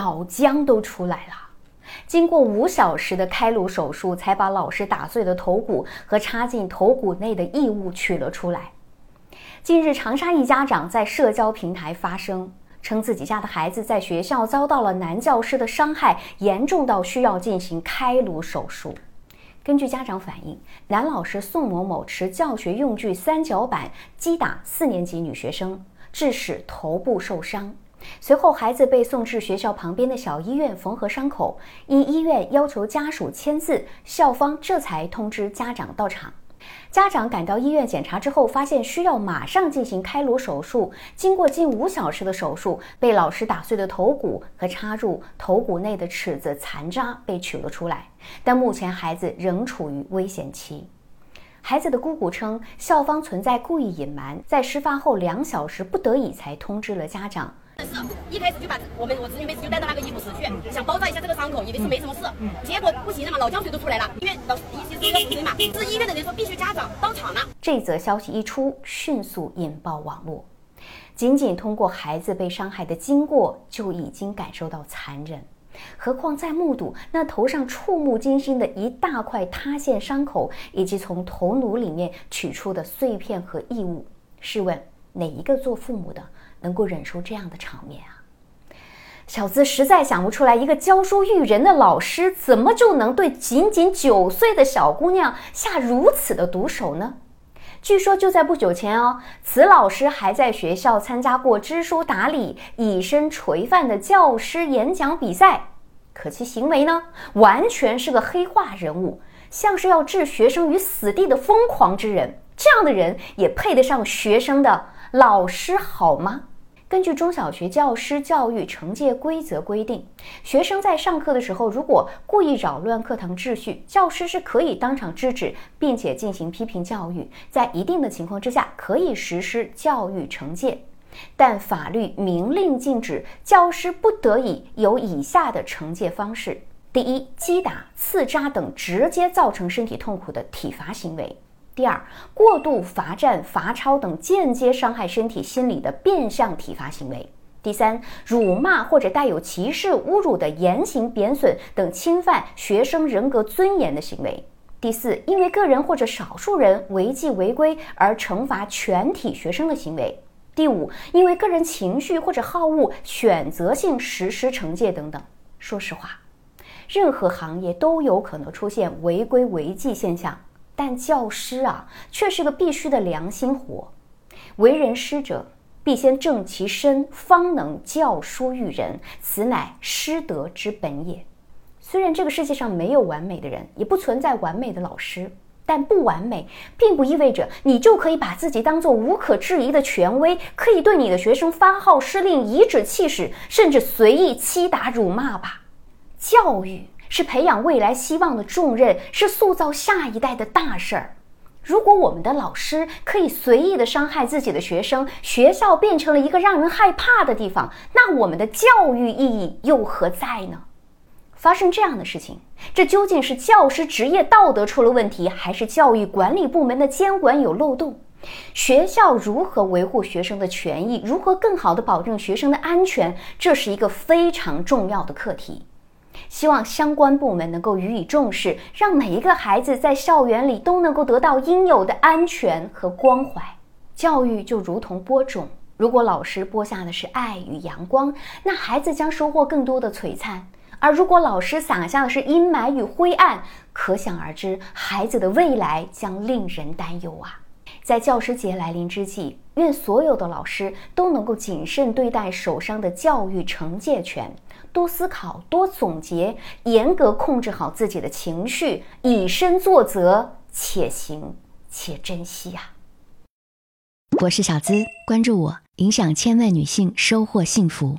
脑浆都出来了。经过五小时的开颅手术，才把老师打碎的头骨和插进头骨内的异物取了出来。近日，长沙一家长在社交平台发声，称自己家的孩子在学校遭到了男教师的伤害，严重到需要进行开颅手术。根据家长反映，男老师宋某某持教学用具三角板击打四年级女学生，致使头部受伤。随后，孩子被送至学校旁边的小医院缝合伤口，因医院要求家属签字，校方这才通知家长到场。家长赶到医院检查之后，发现需要马上进行开颅手术。经过近五小时的手术，被老师打碎的头骨和插入头骨内的尺子残渣被取了出来，但目前孩子仍处于危险期。孩子的姑姑称，校方存在故意隐瞒，在事发后两小时不得已才通知了家长。是，一开始就把我们我侄女妹子就带到那个医务室去，想包扎一下这个伤口，以为是没什么事。结果不行了嘛，脑浆水都出来了。医院老医生说要复诊嘛，是医院的人说必须家长到场了。这则消息一出，迅速引爆网络。仅仅通过孩子被伤害的经过，就已经感受到残忍，何况再目睹那头上触目惊心的一大块塌陷伤口，以及从头颅里面取出的碎片和异物，试问哪一个做父母的？能够忍受这样的场面啊！小资实在想不出来，一个教书育人的老师怎么就能对仅仅九岁的小姑娘下如此的毒手呢？据说就在不久前哦，此老师还在学校参加过知书达理、以身垂范的教师演讲比赛，可其行为呢，完全是个黑化人物，像是要置学生于死地的疯狂之人。这样的人也配得上学生的老师好吗？根据中小学教师教育惩戒规则规定，学生在上课的时候，如果故意扰乱课堂秩序，教师是可以当场制止，并且进行批评教育，在一定的情况之下，可以实施教育惩戒。但法律明令禁止，教师不得已有以下的惩戒方式：第一，击打、刺扎等直接造成身体痛苦的体罚行为。第二，过度罚站、罚抄等间接伤害身体、心理的变相体罚行为；第三，辱骂或者带有歧视、侮辱的言行贬损等侵犯学生人格尊严的行为；第四，因为个人或者少数人违纪违规而惩罚全体学生的行为；第五，因为个人情绪或者好恶选择性实施惩戒等等。说实话，任何行业都有可能出现违规违纪现象。但教师啊，却是个必须的良心活。为人师者，必先正其身，方能教书育人，此乃师德之本也。虽然这个世界上没有完美的人，也不存在完美的老师，但不完美，并不意味着你就可以把自己当做无可置疑的权威，可以对你的学生发号施令、颐指气使，甚至随意欺打辱骂吧。教育。是培养未来希望的重任，是塑造下一代的大事儿。如果我们的老师可以随意的伤害自己的学生，学校变成了一个让人害怕的地方，那我们的教育意义又何在呢？发生这样的事情，这究竟是教师职业道德出了问题，还是教育管理部门的监管有漏洞？学校如何维护学生的权益，如何更好的保证学生的安全，这是一个非常重要的课题。希望相关部门能够予以重视，让每一个孩子在校园里都能够得到应有的安全和关怀。教育就如同播种，如果老师播下的是爱与阳光，那孩子将收获更多的璀璨；而如果老师撒下的是阴霾与灰暗，可想而知，孩子的未来将令人担忧啊！在教师节来临之际，愿所有的老师都能够谨慎对待手上的教育惩戒权，多思考，多总结，严格控制好自己的情绪，以身作则，且行且珍惜呀！我是小资，关注我，影响千万女性，收获幸福。